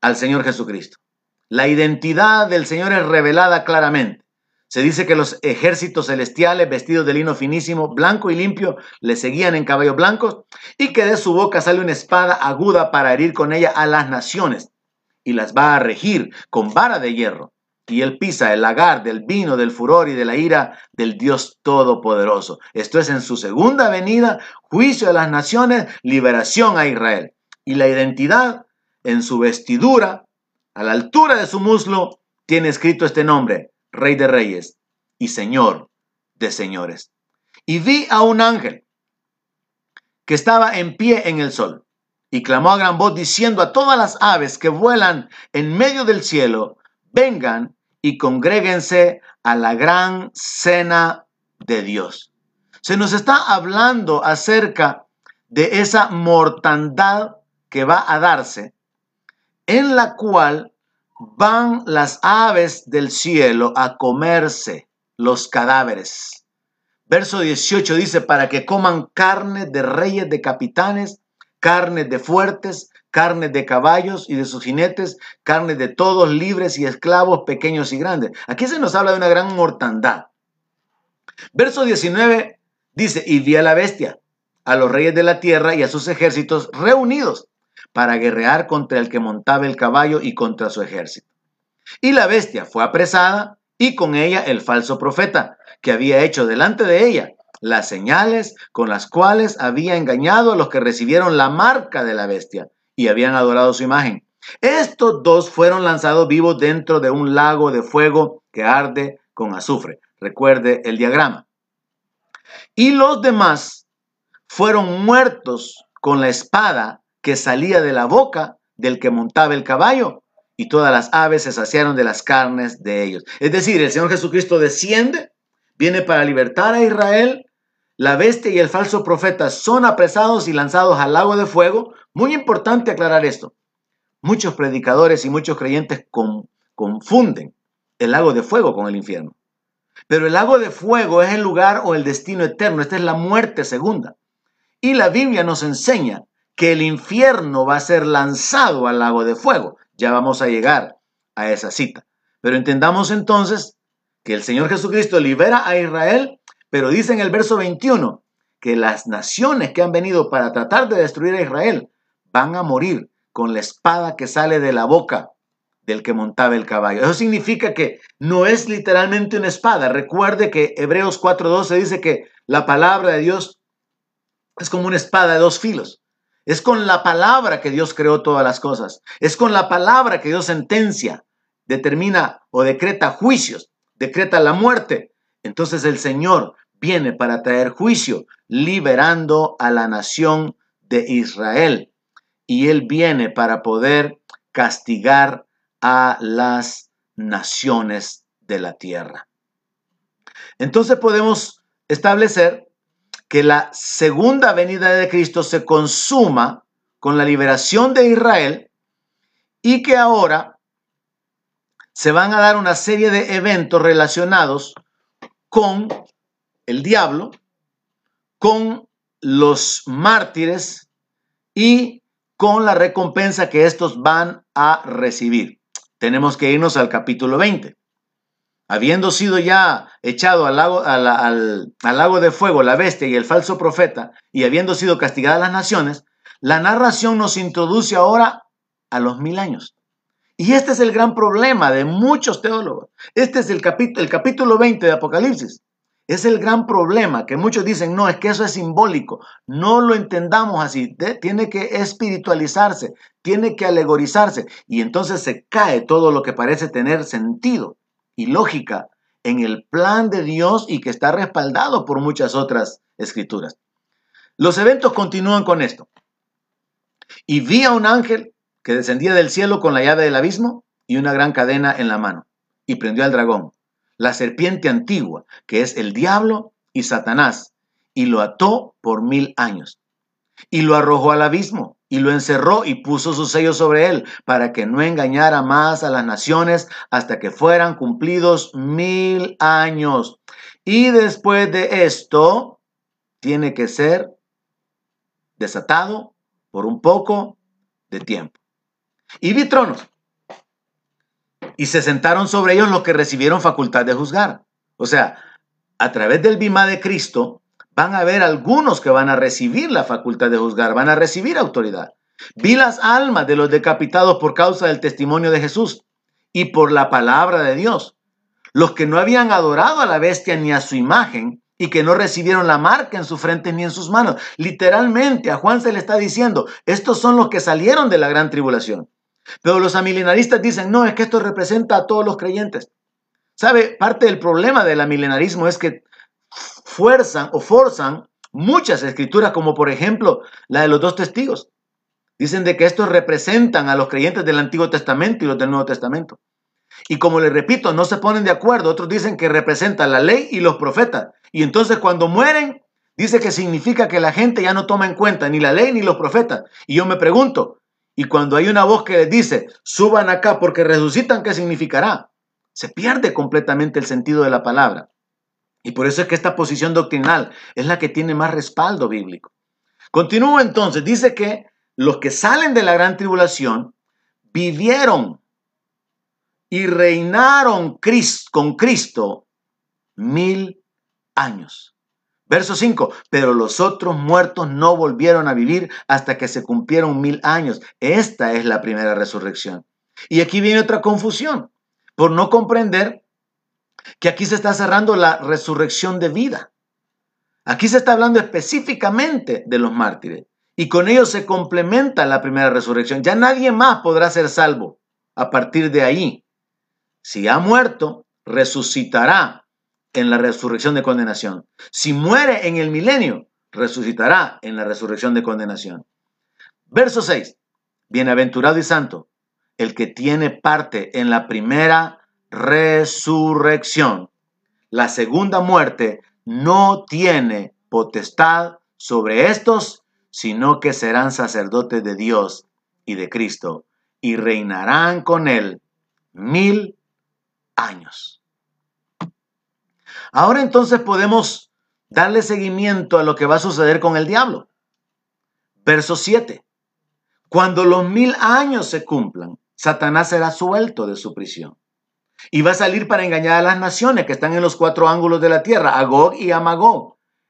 al Señor Jesucristo. La identidad del Señor es revelada claramente. Se dice que los ejércitos celestiales, vestidos de lino finísimo, blanco y limpio, le seguían en caballos blancos y que de su boca sale una espada aguda para herir con ella a las naciones y las va a regir con vara de hierro. Y él pisa el lagar del vino, del furor y de la ira del Dios Todopoderoso. Esto es en su segunda venida, juicio de las naciones, liberación a Israel. Y la identidad en su vestidura, a la altura de su muslo, tiene escrito este nombre, Rey de Reyes y Señor de Señores. Y vi a un ángel que estaba en pie en el sol y clamó a gran voz diciendo a todas las aves que vuelan en medio del cielo, vengan y congréguense a la gran cena de Dios. Se nos está hablando acerca de esa mortandad que va a darse, en la cual van las aves del cielo a comerse los cadáveres. Verso 18 dice, para que coman carne de reyes, de capitanes, carne de fuertes, carne de caballos y de sus jinetes, carne de todos libres y esclavos, pequeños y grandes. Aquí se nos habla de una gran mortandad. Verso 19 dice, y vi a la bestia, a los reyes de la tierra y a sus ejércitos reunidos para guerrear contra el que montaba el caballo y contra su ejército. Y la bestia fue apresada y con ella el falso profeta, que había hecho delante de ella las señales con las cuales había engañado a los que recibieron la marca de la bestia y habían adorado su imagen. Estos dos fueron lanzados vivos dentro de un lago de fuego que arde con azufre. Recuerde el diagrama. Y los demás fueron muertos con la espada que salía de la boca del que montaba el caballo, y todas las aves se saciaron de las carnes de ellos. Es decir, el Señor Jesucristo desciende, viene para libertar a Israel, la bestia y el falso profeta son apresados y lanzados al lago de fuego. Muy importante aclarar esto. Muchos predicadores y muchos creyentes confunden el lago de fuego con el infierno. Pero el lago de fuego es el lugar o el destino eterno. Esta es la muerte segunda. Y la Biblia nos enseña que el infierno va a ser lanzado al lago de fuego. Ya vamos a llegar a esa cita. Pero entendamos entonces que el Señor Jesucristo libera a Israel pero dice en el verso 21 que las naciones que han venido para tratar de destruir a Israel van a morir con la espada que sale de la boca del que montaba el caballo. Eso significa que no es literalmente una espada. Recuerde que Hebreos 4.12 dice que la palabra de Dios es como una espada de dos filos. Es con la palabra que Dios creó todas las cosas. Es con la palabra que Dios sentencia, determina o decreta juicios, decreta la muerte. Entonces el Señor viene para traer juicio, liberando a la nación de Israel. Y Él viene para poder castigar a las naciones de la tierra. Entonces podemos establecer que la segunda venida de Cristo se consuma con la liberación de Israel y que ahora se van a dar una serie de eventos relacionados con el diablo, con los mártires y con la recompensa que estos van a recibir. Tenemos que irnos al capítulo 20. Habiendo sido ya echado al lago, al, lago de fuego la bestia y el falso profeta, y habiendo sido castigadas las naciones, la narración nos introduce ahora a los mil años. Y este es el gran problema de muchos teólogos. Este es el, capítulo, el capítulo 20 de Apocalipsis. Es el gran problema que muchos dicen, no, es que eso es simbólico. No lo entendamos así. tiene que espiritualizarse, tiene que alegorizarse. Y entonces se cae todo lo que parece tener sentido y lógica en el plan de Dios y que está respaldado por muchas otras escrituras. Los eventos continúan con esto. Y vi a un ángel que descendía del cielo con la llave del abismo y una gran cadena en la mano, y prendió al dragón la serpiente antigua, que es el diablo y Satanás, y lo ató por mil años. Y lo arrojó al abismo, y lo encerró y puso su sello sobre él, para que no engañara más a las naciones hasta que fueran cumplidos mil años. Y después de esto, tiene que ser desatado por un poco de tiempo. Y vi tronos y se sentaron sobre ellos los que recibieron facultad de juzgar. O sea, a través del bimá de Cristo van a haber algunos que van a recibir la facultad de juzgar, van a recibir autoridad. Vi las almas de los decapitados por causa del testimonio de Jesús y por la palabra de Dios. Los que no habían adorado a la bestia ni a su imagen y que no recibieron la marca en su frente ni en sus manos. Literalmente a Juan se le está diciendo, estos son los que salieron de la gran tribulación. Pero los amilenaristas dicen, no, es que esto representa a todos los creyentes. ¿Sabe? Parte del problema del amilenarismo es que fuerzan o forzan muchas escrituras, como por ejemplo la de los dos testigos. Dicen de que estos representan a los creyentes del Antiguo Testamento y los del Nuevo Testamento. Y como les repito, no se ponen de acuerdo. Otros dicen que representan la ley y los profetas. Y entonces cuando mueren, dice que significa que la gente ya no toma en cuenta ni la ley ni los profetas. Y yo me pregunto, y cuando hay una voz que les dice, suban acá porque resucitan, ¿qué significará? Se pierde completamente el sentido de la palabra. Y por eso es que esta posición doctrinal es la que tiene más respaldo bíblico. Continúo entonces, dice que los que salen de la gran tribulación vivieron y reinaron con Cristo mil años. Verso 5, pero los otros muertos no volvieron a vivir hasta que se cumplieron mil años. Esta es la primera resurrección. Y aquí viene otra confusión, por no comprender que aquí se está cerrando la resurrección de vida. Aquí se está hablando específicamente de los mártires. Y con ello se complementa la primera resurrección. Ya nadie más podrá ser salvo a partir de ahí. Si ha muerto, resucitará en la resurrección de condenación. Si muere en el milenio, resucitará en la resurrección de condenación. Verso 6. Bienaventurado y santo, el que tiene parte en la primera resurrección. La segunda muerte no tiene potestad sobre estos, sino que serán sacerdotes de Dios y de Cristo, y reinarán con él mil años. Ahora entonces podemos darle seguimiento a lo que va a suceder con el diablo. Verso 7. Cuando los mil años se cumplan, Satanás será suelto de su prisión y va a salir para engañar a las naciones que están en los cuatro ángulos de la tierra, a Gog y a.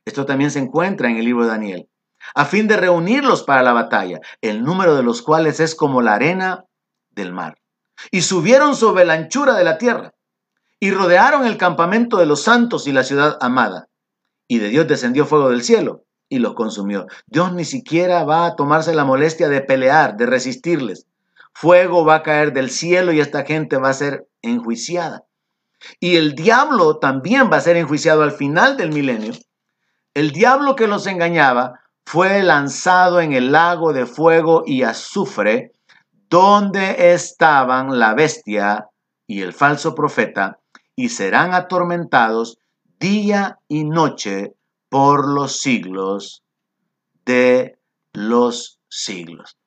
Esto también se encuentra en el libro de Daniel a fin de reunirlos para la batalla, el número de los cuales es como la arena del mar. Y subieron sobre la anchura de la tierra, y rodearon el campamento de los santos y la ciudad amada. Y de Dios descendió fuego del cielo y los consumió. Dios ni siquiera va a tomarse la molestia de pelear, de resistirles. Fuego va a caer del cielo y esta gente va a ser enjuiciada. Y el diablo también va a ser enjuiciado al final del milenio. El diablo que los engañaba fue lanzado en el lago de fuego y azufre, donde estaban la bestia y el falso profeta, y serán atormentados día y noche por los siglos de los siglos.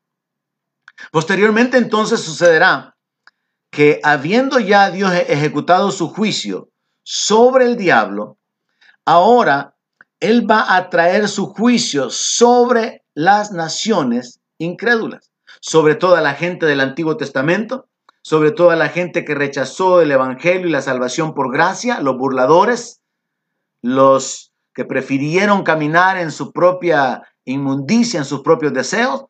Posteriormente entonces sucederá que habiendo ya Dios ejecutado su juicio sobre el diablo, ahora él va a traer su juicio sobre las naciones incrédulas, sobre toda la gente del Antiguo Testamento, sobre toda la gente que rechazó el Evangelio y la salvación por gracia, los burladores, los que prefirieron caminar en su propia inmundicia, en sus propios deseos,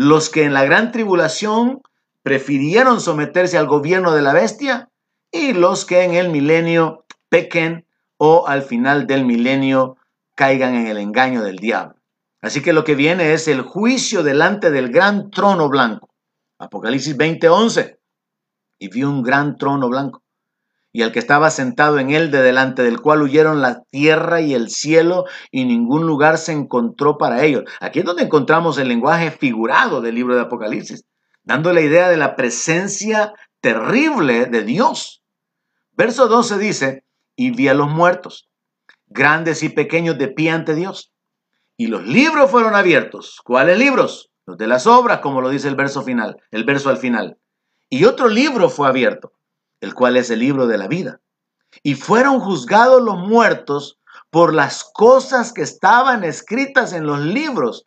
los que en la gran tribulación prefirieron someterse al gobierno de la bestia y los que en el milenio pequen o al final del milenio caigan en el engaño del diablo. Así que lo que viene es el juicio delante del gran trono blanco. Apocalipsis 20:11. Y vio un gran trono blanco. Y al que estaba sentado en él, de delante del cual huyeron la tierra y el cielo, y ningún lugar se encontró para ellos. Aquí es donde encontramos el lenguaje figurado del libro de Apocalipsis, dando la idea de la presencia terrible de Dios. Verso 12 dice, y vi a los muertos grandes y pequeños de pie ante Dios. Y los libros fueron abiertos. ¿Cuáles libros? Los de las obras, como lo dice el verso final, el verso al final. Y otro libro fue abierto, el cual es el libro de la vida. Y fueron juzgados los muertos por las cosas que estaban escritas en los libros,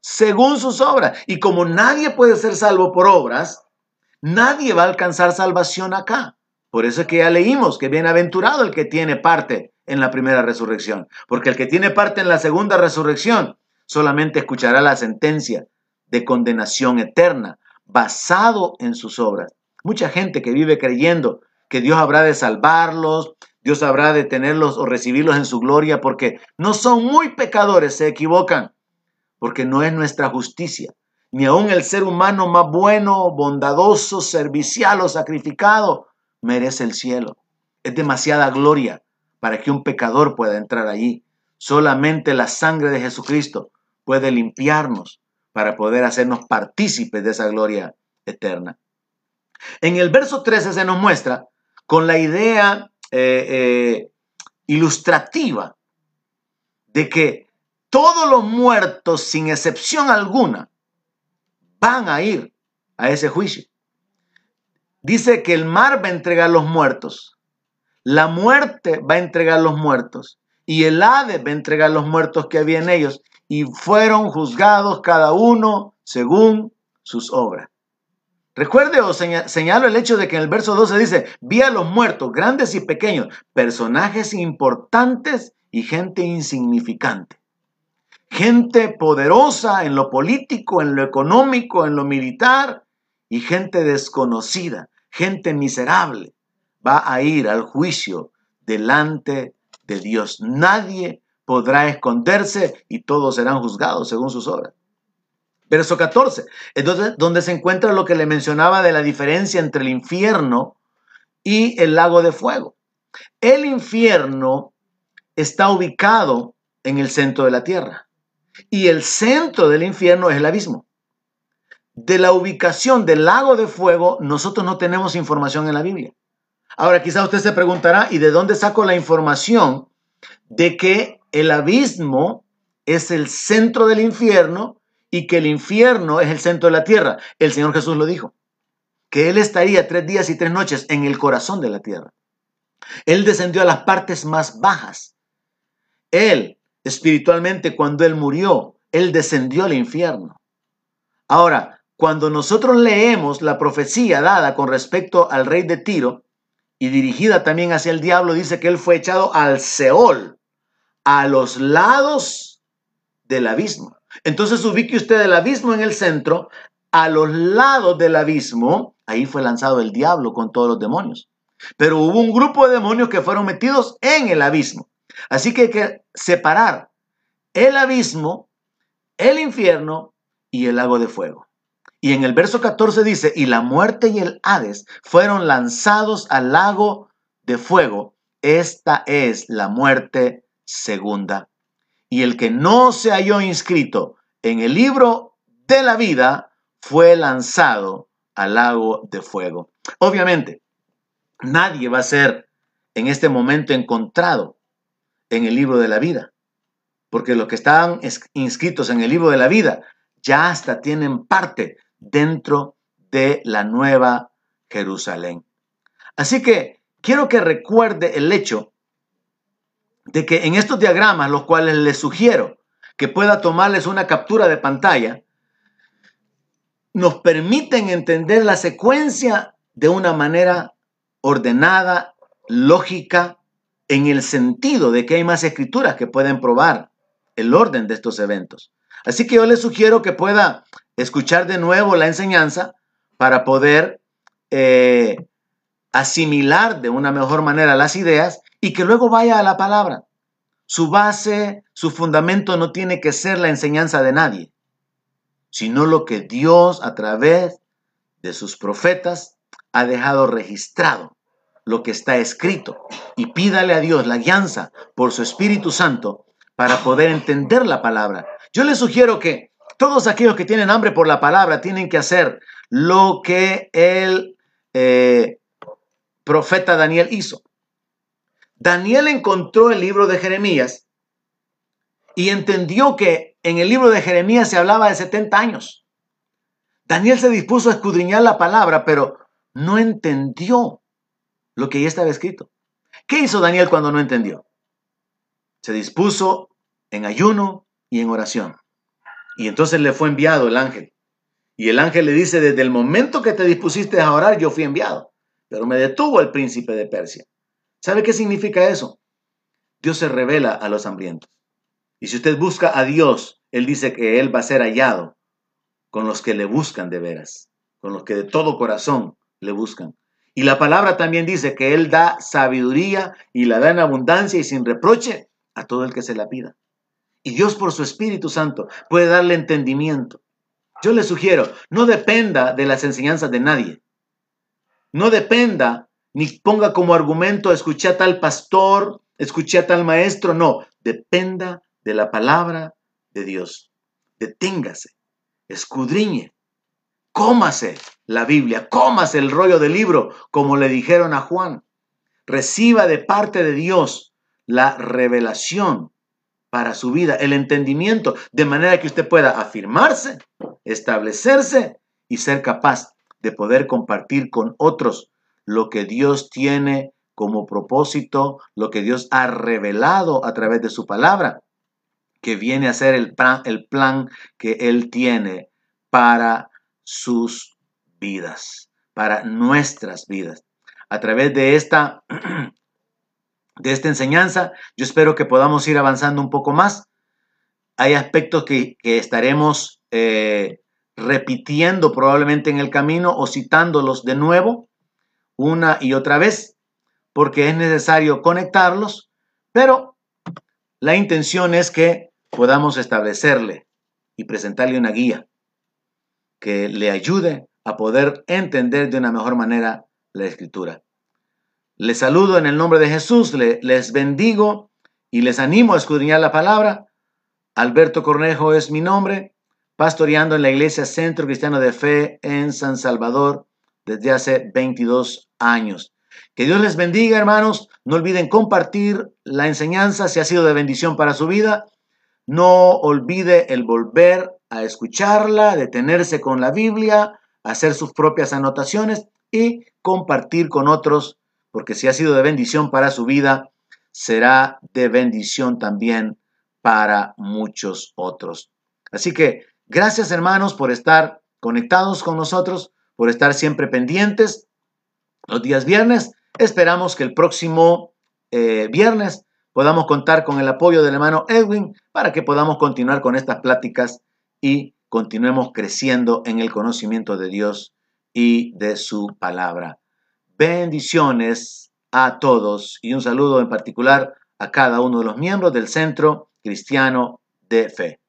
según sus obras. Y como nadie puede ser salvo por obras, nadie va a alcanzar salvación acá. Por eso es que ya leímos que bienaventurado el que tiene parte en la primera resurrección, porque el que tiene parte en la segunda resurrección solamente escuchará la sentencia de condenación eterna basado en sus obras. Mucha gente que vive creyendo que Dios habrá de salvarlos, Dios habrá de tenerlos o recibirlos en su gloria porque no son muy pecadores, se equivocan, porque no es nuestra justicia, ni aun el ser humano más bueno, bondadoso, servicial o sacrificado merece el cielo. Es demasiada gloria para que un pecador pueda entrar allí. Solamente la sangre de Jesucristo puede limpiarnos para poder hacernos partícipes de esa gloria eterna. En el verso 13 se nos muestra con la idea eh, eh, ilustrativa de que todos los muertos, sin excepción alguna, van a ir a ese juicio. Dice que el mar va a entregar los muertos, la muerte va a entregar los muertos y el Hades va a entregar los muertos que había en ellos y fueron juzgados cada uno según sus obras. Recuerde o señalo el hecho de que en el verso 12 dice, vi a los muertos, grandes y pequeños, personajes importantes y gente insignificante. Gente poderosa en lo político, en lo económico, en lo militar y gente desconocida, gente miserable, va a ir al juicio delante de Dios. Nadie podrá esconderse y todos serán juzgados según sus obras. Verso 14, entonces donde se encuentra lo que le mencionaba de la diferencia entre el infierno y el lago de fuego. El infierno está ubicado en el centro de la tierra y el centro del infierno es el abismo. De la ubicación del lago de fuego nosotros no tenemos información en la Biblia. Ahora quizá usted se preguntará, ¿y de dónde saco la información de que el abismo es el centro del infierno y que el infierno es el centro de la tierra. El Señor Jesús lo dijo, que Él estaría tres días y tres noches en el corazón de la tierra. Él descendió a las partes más bajas. Él, espiritualmente, cuando Él murió, Él descendió al infierno. Ahora, cuando nosotros leemos la profecía dada con respecto al rey de Tiro y dirigida también hacia el diablo, dice que Él fue echado al Seol, a los lados del abismo. Entonces ubique usted el abismo en el centro, a los lados del abismo, ahí fue lanzado el diablo con todos los demonios. Pero hubo un grupo de demonios que fueron metidos en el abismo. Así que hay que separar el abismo, el infierno y el lago de fuego. Y en el verso 14 dice, y la muerte y el Hades fueron lanzados al lago de fuego. Esta es la muerte segunda y el que no se halló inscrito en el libro de la vida fue lanzado al lago de fuego. Obviamente, nadie va a ser en este momento encontrado en el libro de la vida, porque los que estaban inscritos en el libro de la vida ya hasta tienen parte dentro de la nueva Jerusalén. Así que quiero que recuerde el hecho de que en estos diagramas, los cuales les sugiero que pueda tomarles una captura de pantalla, nos permiten entender la secuencia de una manera ordenada, lógica, en el sentido de que hay más escrituras que pueden probar el orden de estos eventos. Así que yo les sugiero que pueda escuchar de nuevo la enseñanza para poder eh, asimilar de una mejor manera las ideas y que luego vaya a la palabra. Su base, su fundamento no tiene que ser la enseñanza de nadie, sino lo que Dios a través de sus profetas ha dejado registrado, lo que está escrito. Y pídale a Dios la guianza por su Espíritu Santo para poder entender la palabra. Yo le sugiero que todos aquellos que tienen hambre por la palabra tienen que hacer lo que el eh, profeta Daniel hizo. Daniel encontró el libro de Jeremías y entendió que en el libro de Jeremías se hablaba de 70 años. Daniel se dispuso a escudriñar la palabra, pero no entendió lo que ya estaba escrito. ¿Qué hizo Daniel cuando no entendió? Se dispuso en ayuno y en oración. Y entonces le fue enviado el ángel. Y el ángel le dice, desde el momento que te dispusiste a orar, yo fui enviado. pero me detuvo el príncipe de Persia. ¿Sabe qué significa eso? Dios se revela a los hambrientos. Y si usted busca a Dios, Él dice que Él va a ser hallado con los que le buscan de veras, con los que de todo corazón le buscan. Y la palabra también dice que Él da sabiduría y la da en abundancia y sin reproche a todo el que se la pida. Y Dios por su Espíritu Santo puede darle entendimiento. Yo le sugiero, no dependa de las enseñanzas de nadie. No dependa ni ponga como argumento, escuché a tal pastor, escuché a tal maestro. No, dependa de la palabra de Dios. Deténgase, escudriñe, cómase la Biblia, cómase el rollo del libro, como le dijeron a Juan. Reciba de parte de Dios la revelación para su vida, el entendimiento, de manera que usted pueda afirmarse, establecerse y ser capaz de poder compartir con otros lo que Dios tiene como propósito, lo que Dios ha revelado a través de su palabra, que viene a ser el plan, que Él tiene para sus vidas, para nuestras vidas. A través de esta, de esta enseñanza, yo espero que podamos ir avanzando un poco más. Hay aspectos que, estaremos eh, repitiendo probablemente en el camino o citándolos de nuevo una y otra vez, porque es necesario conectarlos, pero la intención es que podamos establecerle y presentarle una guía que le ayude a poder entender de una mejor manera la escritura. Les saludo en el nombre de Jesús, les bendigo y les animo a escudriñar la palabra. Alberto Cornejo es mi nombre, pastoreando en la iglesia Centro Cristiano de Fe en San Salvador desde hace 22 años. Que Dios les bendiga, hermanos. No olviden compartir la enseñanza si ha sido de bendición para su vida. No olvide el volver a escucharla, detenerse con la Biblia, hacer sus propias anotaciones y compartir con otros, porque si ha sido de bendición para su vida, será de bendición también para muchos otros. Así que gracias hermanos por estar conectados con nosotros, por estar siempre pendientes los días viernes. Esperamos que el próximo eh, viernes podamos contar con el apoyo del hermano Edwin para que podamos continuar con estas pláticas y continuemos creciendo en el conocimiento de Dios y de su palabra. Bendiciones a todos y un saludo en particular a cada uno de los miembros del Centro Cristiano de Fe.